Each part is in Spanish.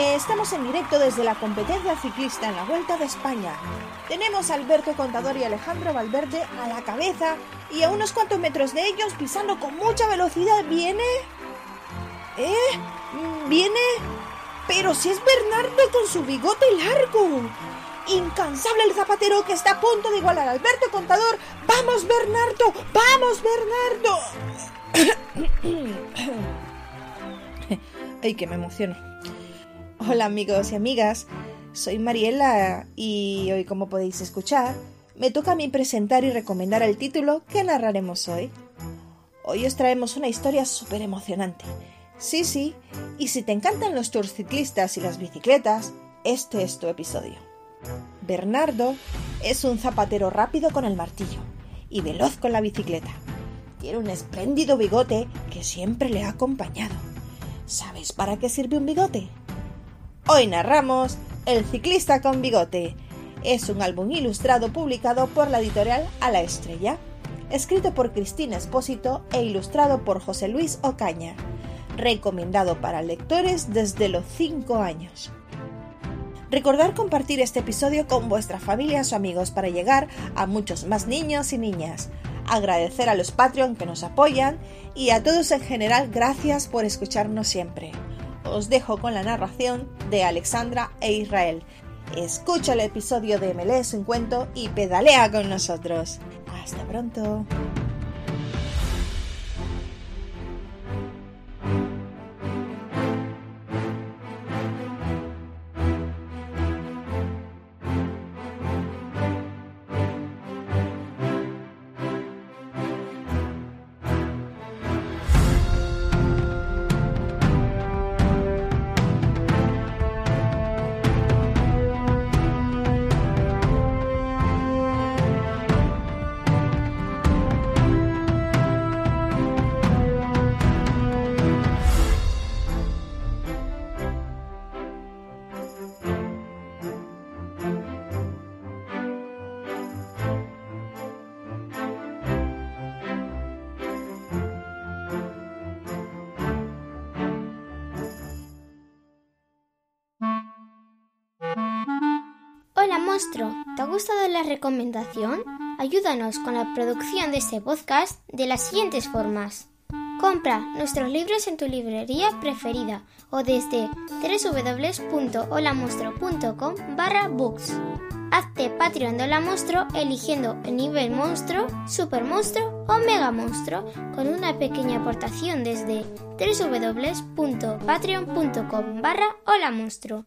Estamos en directo desde la competencia ciclista en la Vuelta de España. Tenemos a Alberto Contador y Alejandro Valverde a la cabeza y a unos cuantos metros de ellos pisando con mucha velocidad. ¿Viene? ¿Eh? Mm, ¿Viene? Pero si es Bernardo con su bigote largo. Incansable el zapatero que está a punto de igualar a Alberto Contador. ¡Vamos, Bernardo! ¡Vamos, Bernardo! Ay, que me emociono. Hola amigos y amigas, soy Mariela y hoy como podéis escuchar, me toca a mí presentar y recomendar el título que narraremos hoy. Hoy os traemos una historia súper emocionante. Sí, sí, y si te encantan los tours ciclistas y las bicicletas, este es tu episodio. Bernardo es un zapatero rápido con el martillo y veloz con la bicicleta. Tiene un espléndido bigote que siempre le ha acompañado. ¿Sabes para qué sirve un bigote? Hoy narramos El ciclista con bigote. Es un álbum ilustrado publicado por la editorial A la Estrella, escrito por Cristina Espósito e ilustrado por José Luis Ocaña, recomendado para lectores desde los 5 años. Recordar compartir este episodio con vuestras familias o amigos para llegar a muchos más niños y niñas. Agradecer a los Patreon que nos apoyan y a todos en general gracias por escucharnos siempre os dejo con la narración de Alexandra e Israel. Escucha el episodio de Me lees un cuento y pedalea con nosotros. Hasta pronto. Monstruo. ¿Te ha gustado la recomendación? Ayúdanos con la producción de este podcast de las siguientes formas. Compra nuestros libros en tu librería preferida o desde www.holamonstruo.com barra books. Hazte Patreon de Hola Monstruo eligiendo el nivel monstruo, super monstruo o mega monstruo con una pequeña aportación desde www.patreon.com barra Hola Monstruo.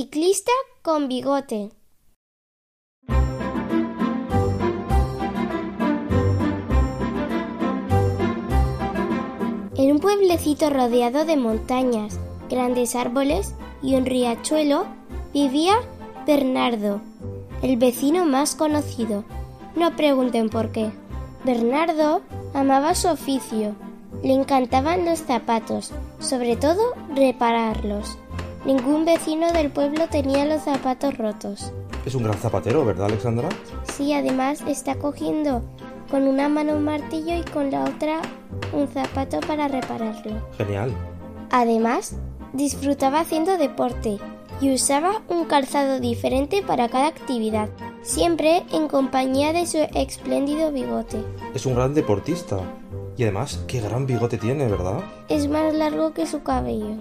Ciclista con bigote. En un pueblecito rodeado de montañas, grandes árboles y un riachuelo vivía Bernardo, el vecino más conocido. No pregunten por qué. Bernardo amaba su oficio. Le encantaban los zapatos, sobre todo repararlos. Ningún vecino del pueblo tenía los zapatos rotos. Es un gran zapatero, ¿verdad, Alexandra? Sí, además está cogiendo con una mano un martillo y con la otra un zapato para repararlo. Genial. Además, disfrutaba haciendo deporte y usaba un calzado diferente para cada actividad, siempre en compañía de su espléndido bigote. Es un gran deportista. Y además, qué gran bigote tiene, ¿verdad? Es más largo que su cabello.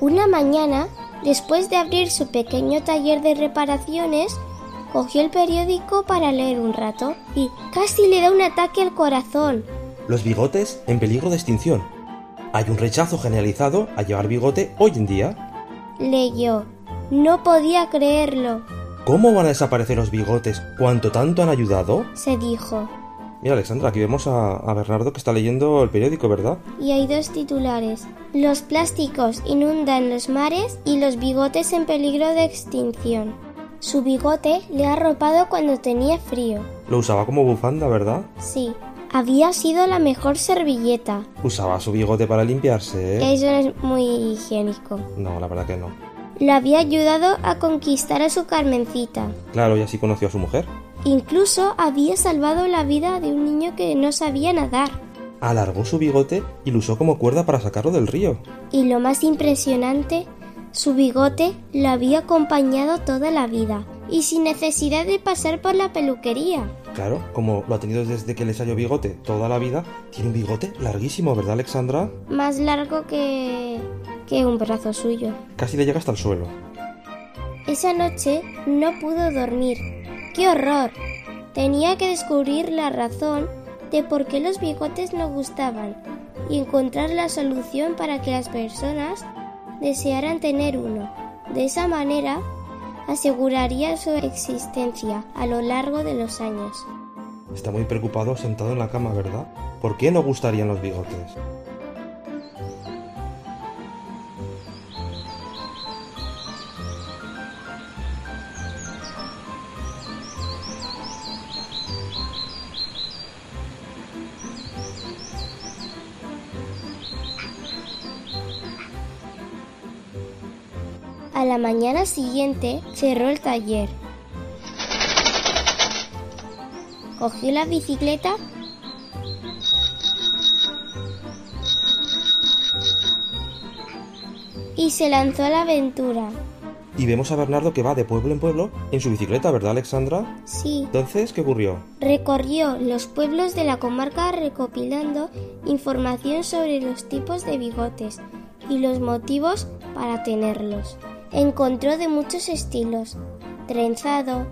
Una mañana, después de abrir su pequeño taller de reparaciones, cogió el periódico para leer un rato y casi le da un ataque al corazón. Los bigotes en peligro de extinción. Hay un rechazo generalizado a llevar bigote hoy en día. Leyó. No podía creerlo, ¿Cómo van a desaparecer los bigotes cuanto tanto han ayudado? se dijo. Mira, Alexandra, aquí vemos a, a Bernardo que está leyendo el periódico, ¿verdad? Y hay dos titulares. Los plásticos inundan los mares y los bigotes en peligro de extinción. Su bigote le ha arropado cuando tenía frío. Lo usaba como bufanda, ¿verdad? Sí, había sido la mejor servilleta. Usaba su bigote para limpiarse, ¿eh? Eso no es muy higiénico. No, la verdad que no. Lo había ayudado a conquistar a su Carmencita. Claro, y así conoció a su mujer. Incluso había salvado la vida de un niño que no sabía nadar. Alargó su bigote y lo usó como cuerda para sacarlo del río. Y lo más impresionante, su bigote lo había acompañado toda la vida y sin necesidad de pasar por la peluquería. Claro, como lo ha tenido desde que le salió bigote toda la vida, tiene un bigote larguísimo, ¿verdad, Alexandra? Más largo que... que un brazo suyo. Casi le llega hasta el suelo. Esa noche no pudo dormir. ¡Qué horror! Tenía que descubrir la razón de por qué los bigotes no gustaban y encontrar la solución para que las personas desearan tener uno. De esa manera, aseguraría su existencia a lo largo de los años. Está muy preocupado sentado en la cama, ¿verdad? ¿Por qué no gustarían los bigotes? A la mañana siguiente cerró el taller. Cogió la bicicleta y se lanzó a la aventura. Y vemos a Bernardo que va de pueblo en pueblo en su bicicleta, ¿verdad, Alexandra? Sí, Entonces, ¿qué ocurrió? recorrió los pueblos de la comarca recopilando información sobre los tipos de bigotes y los motivos para tenerlos. Encontró de muchos estilos, trenzado,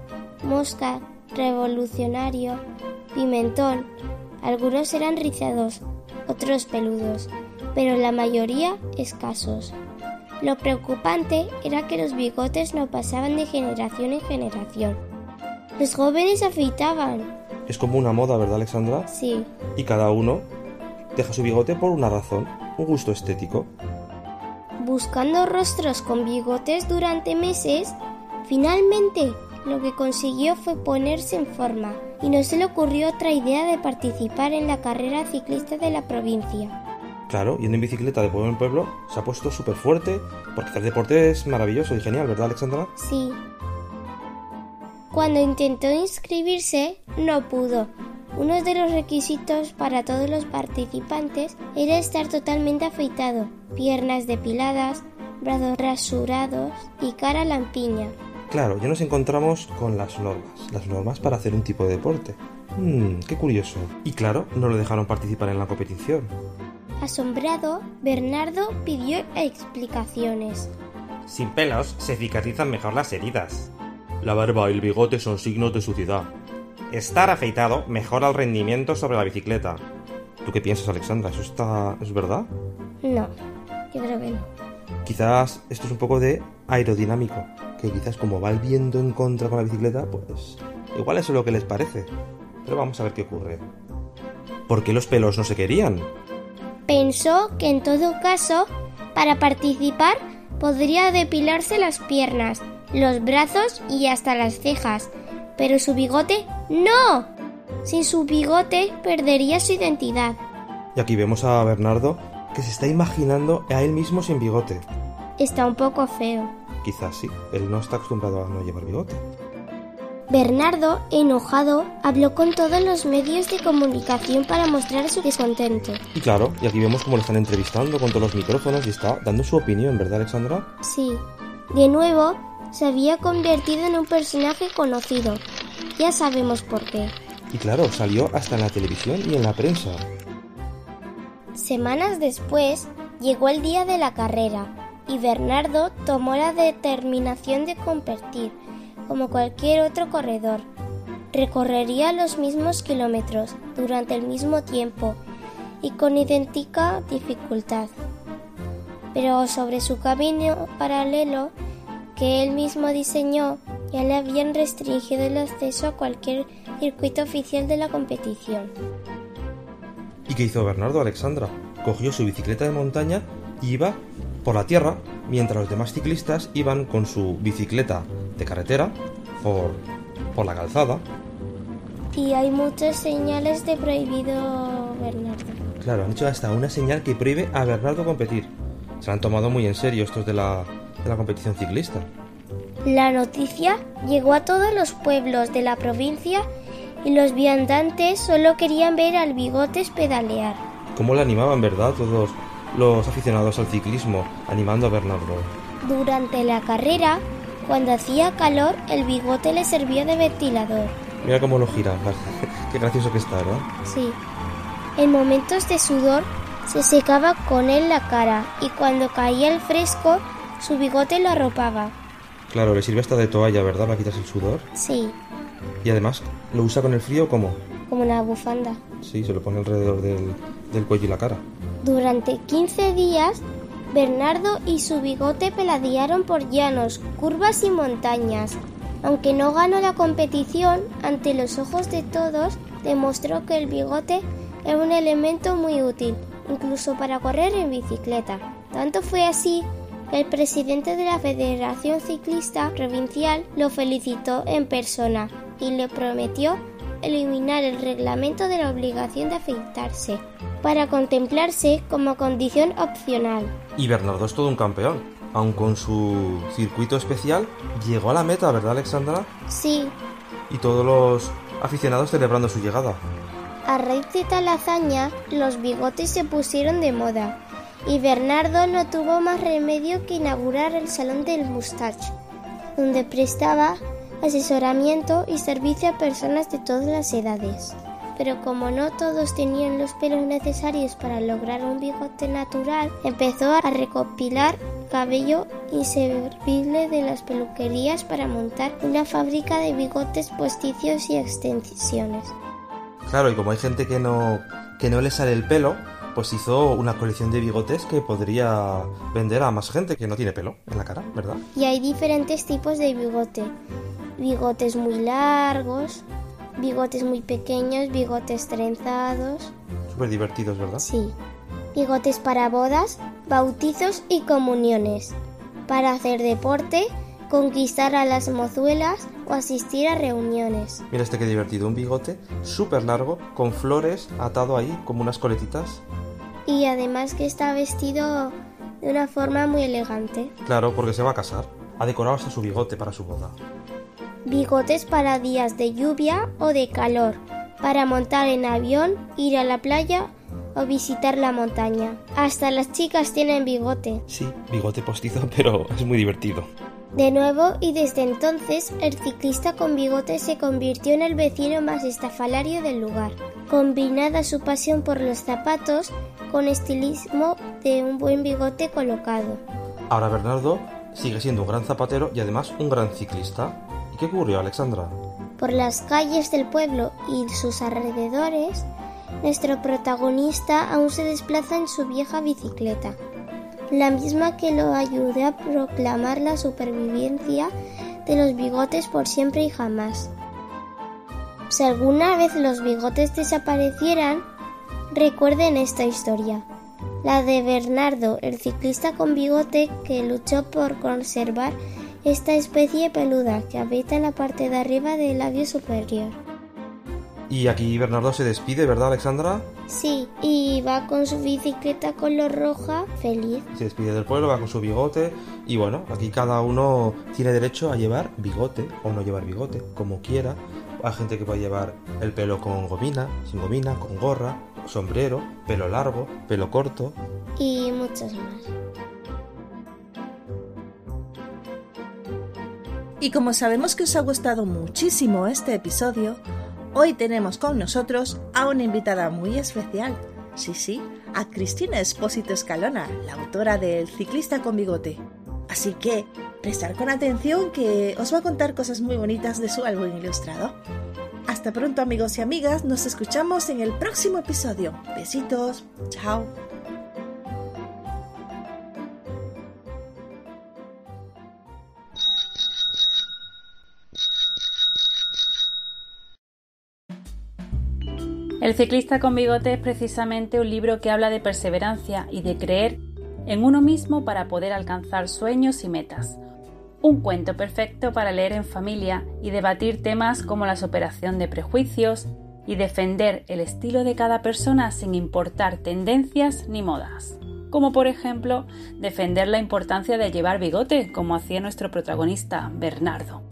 mosca, revolucionario, pimentón. Algunos eran rizados, otros peludos, pero la mayoría escasos. Lo preocupante era que los bigotes no pasaban de generación en generación. Los jóvenes afeitaban, Es como una moda, ¿verdad, Alexandra? sí, Y cada uno deja su bigote por una razón, un gusto estético. Buscando rostros con bigotes durante meses, finalmente lo que consiguió fue ponerse en forma y no se le ocurrió otra idea de participar en la carrera ciclista de la provincia. Claro, yendo en bicicleta de pueblo en pueblo, se ha puesto súper fuerte, porque hacer deporte es maravilloso y genial, ¿verdad, Alexandra? Sí. Cuando intentó inscribirse, no pudo. Uno de los requisitos para todos los participantes era estar totalmente afeitado, piernas depiladas, brazos rasurados y cara lampiña. Claro, ya nos encontramos con las normas, las normas para hacer un tipo de deporte. Mmm, qué curioso. Y claro, no lo dejaron participar en la competición. Asombrado, Bernardo pidió explicaciones. Sin pelos se cicatrizan mejor las heridas. La barba y el bigote son signos de suciedad. Estar afeitado mejora el rendimiento sobre la bicicleta. ¿Tú qué piensas, Alexandra? ¿Eso está... es verdad? No, yo creo que no. Quizás esto es un poco de aerodinámico, que quizás como va el viento en contra con la bicicleta, pues igual eso es lo que les parece. Pero vamos a ver qué ocurre. ¿Por qué los pelos no se querían? Pensó que en todo caso, para participar, podría depilarse las piernas, los brazos y hasta las cejas. Pero su bigote, ¡no! Sin su bigote perdería su identidad. Y aquí vemos a Bernardo que se está imaginando a él mismo sin bigote. Está un poco feo. quizás sí. Él no está acostumbrado a no llevar bigote. Bernardo, enojado, habló con todos los medios de comunicación para mostrar su descontento. Y claro, y aquí vemos cómo le están entrevistando con todos los micrófonos y está dando su opinión, ¿verdad, Alexandra? Sí. De nuevo, se había convertido en un personaje conocido. Ya sabemos por qué. Y claro, salió hasta en la televisión y en la prensa. Semanas después, llegó el día de la carrera y Bernardo tomó la determinación de competir como cualquier otro corredor. Recorrería los mismos kilómetros durante el mismo tiempo y con idéntica dificultad. Pero sobre su camino paralelo que él mismo diseñó, ya le habían restringido el acceso a cualquier circuito oficial de la competición. ¿Y qué hizo Bernardo Alexandra? Cogió su bicicleta de montaña y iba por la tierra, mientras los demás ciclistas iban con su bicicleta de carretera por, por la calzada. Y hay muchas señales de prohibido Bernardo. Claro, han hecho hasta una señal que prohíbe a Bernardo competir. Se han tomado muy en serio estos de la, de la competición ciclista. La noticia llegó a todos los pueblos de la provincia y los viandantes solo querían ver al bigotes pedalear. ¿Cómo le animaban, verdad, todos los aficionados al ciclismo, animando a Bernardo? Durante la carrera, cuando hacía calor, el bigote le servía de ventilador. Mira cómo lo gira, qué gracioso que está, ¿no? Sí. En momentos de sudor, se secaba con él la cara y cuando caía el fresco, su bigote lo arropaba. Claro, le sirve hasta de toalla, ¿verdad? Para quitarse el sudor. Sí. Y además, ¿lo usa con el frío como? Como una bufanda. Sí, se lo pone alrededor del, del cuello y la cara. Durante 15 días, Bernardo y su bigote peladearon por llanos, curvas y montañas. Aunque no ganó la competición, ante los ojos de todos, demostró que el bigote era un elemento muy útil, incluso para correr en bicicleta. Tanto fue así el presidente de la Federación Ciclista Provincial lo felicitó en persona y le prometió eliminar el reglamento de la obligación de afeitarse para contemplarse como condición opcional. Y Bernardo es todo un campeón. Aun con su circuito especial, llegó a la meta, ¿verdad, Alexandra? Sí. Y todos los aficionados celebrando su llegada. A raíz de tal hazaña, los bigotes se pusieron de moda y Bernardo no tuvo más remedio que inaugurar el Salón del Mustache, donde prestaba asesoramiento y servicio a personas de todas las edades. Pero como no todos tenían los pelos necesarios para lograr un bigote natural, empezó a recopilar cabello inservible de las peluquerías para montar una fábrica de bigotes posticios y extensiones. Claro, y como hay gente que no, que no le sale el pelo, pues hizo una colección de bigotes que podría vender a más gente que no tiene pelo en la cara, ¿verdad? Y hay diferentes tipos de bigote. Bigotes muy largos, bigotes muy pequeños, bigotes trenzados. Súper divertidos, ¿verdad? Sí. Bigotes para bodas, bautizos y comuniones. Para hacer deporte, conquistar a las mozuelas o asistir a reuniones. Mira este que divertido, un bigote súper largo con flores atado ahí como unas coletitas. Y además que está vestido de una forma muy elegante. Claro, porque se va a casar. Ha decorado hasta su bigote para su boda. Bigotes para días de lluvia o de calor, para montar en avión, ir a la playa o visitar la montaña. Hasta las chicas tienen bigote. Sí, bigote postizo, pero es muy divertido. De nuevo, y desde entonces, el ciclista con bigote se convirtió en el vecino más estafalario del lugar. Combinada su pasión por los zapatos con estilismo de un buen bigote colocado. Ahora Bernardo sigue siendo un gran zapatero y además un gran ciclista. ¿Y qué ocurrió, Alexandra? Por las calles del pueblo y sus alrededores, nuestro protagonista aún se desplaza en su vieja bicicleta, la misma que lo ayudó a proclamar la supervivencia de los bigotes por siempre y jamás. Si alguna vez los bigotes desaparecieran, recuerden esta historia, la de Bernardo, el ciclista con bigote que luchó por conservar esta especie peluda que habita en la parte de arriba del labio superior. Y aquí Bernardo se despide, ¿verdad, Alexandra? Sí, y va con su bicicleta color roja, feliz. Se despide del pueblo, va con su bigote. Y bueno, aquí cada uno tiene derecho a llevar bigote o no llevar bigote, como quiera. Hay gente que puede llevar el pelo con gomina, sin gomina, con gorra, sombrero, pelo largo, pelo corto. Y muchos más. Y como sabemos que os ha gustado muchísimo este episodio, Hoy tenemos con nosotros a una invitada muy especial. Sí, sí, a Cristina Espósito Escalona, la autora del Ciclista con Bigote. Así que, prestar con atención que os va a contar cosas muy bonitas de su álbum ilustrado. Hasta pronto amigos y amigas, nos escuchamos en el próximo episodio. Besitos, chao. El ciclista con bigote es precisamente un libro que habla de perseverancia y de creer en uno mismo para poder alcanzar sueños y metas. Un cuento perfecto para leer en familia y debatir temas como la superación de prejuicios y defender el estilo de cada persona sin importar tendencias ni modas. Como por ejemplo defender la importancia de llevar bigote, como hacía nuestro protagonista Bernardo.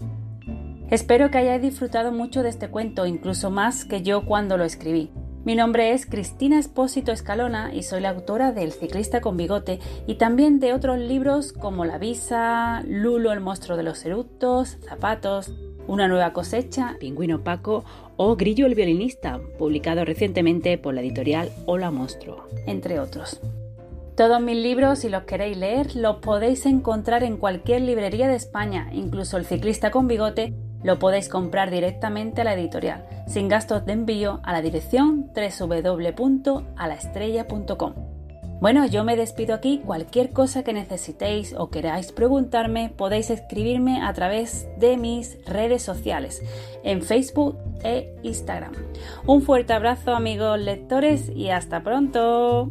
Espero que hayáis disfrutado mucho de este cuento, incluso más que yo cuando lo escribí. Mi nombre es Cristina Espósito Escalona y soy la autora del Ciclista con Bigote y también de otros libros como La Visa, Lulo el monstruo de los eructos, Zapatos, Una nueva cosecha, Pingüino Paco o Grillo el violinista, publicado recientemente por la editorial Hola Monstruo, entre otros. Todos mis libros, si los queréis leer, los podéis encontrar en cualquier librería de España, incluso El Ciclista con Bigote lo podéis comprar directamente a la editorial, sin gastos de envío a la dirección www.alaestrella.com. Bueno, yo me despido aquí. Cualquier cosa que necesitéis o queráis preguntarme, podéis escribirme a través de mis redes sociales, en Facebook e Instagram. Un fuerte abrazo amigos lectores y hasta pronto.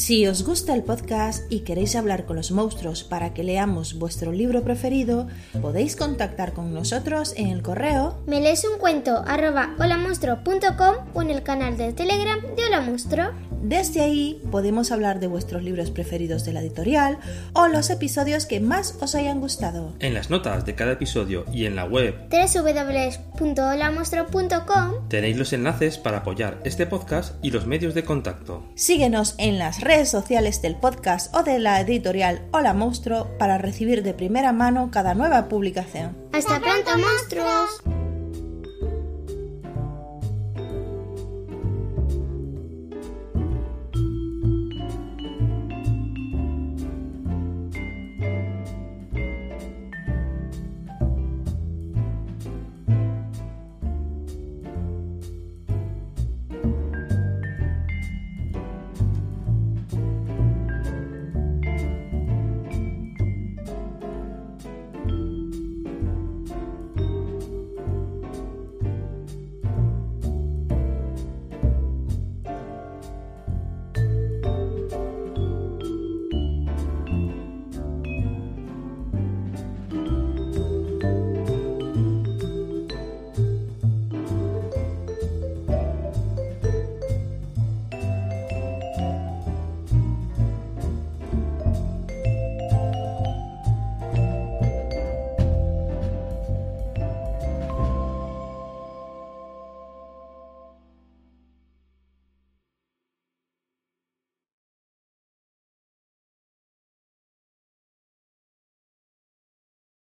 Si os gusta el podcast y queréis hablar con los monstruos para que leamos vuestro libro preferido, podéis contactar con nosotros en el correo me un cuento arroba o en el canal de Telegram de Hola Monstruo. Desde ahí podemos hablar de vuestros libros preferidos de la editorial o los episodios que más os hayan gustado. En las notas de cada episodio y en la web www.holamonstruo.com tenéis los enlaces para apoyar este podcast y los medios de contacto. Síguenos en las redes sociales del podcast o de la editorial Hola Monstruo para recibir de primera mano cada nueva publicación. ¡Hasta pronto, monstruos!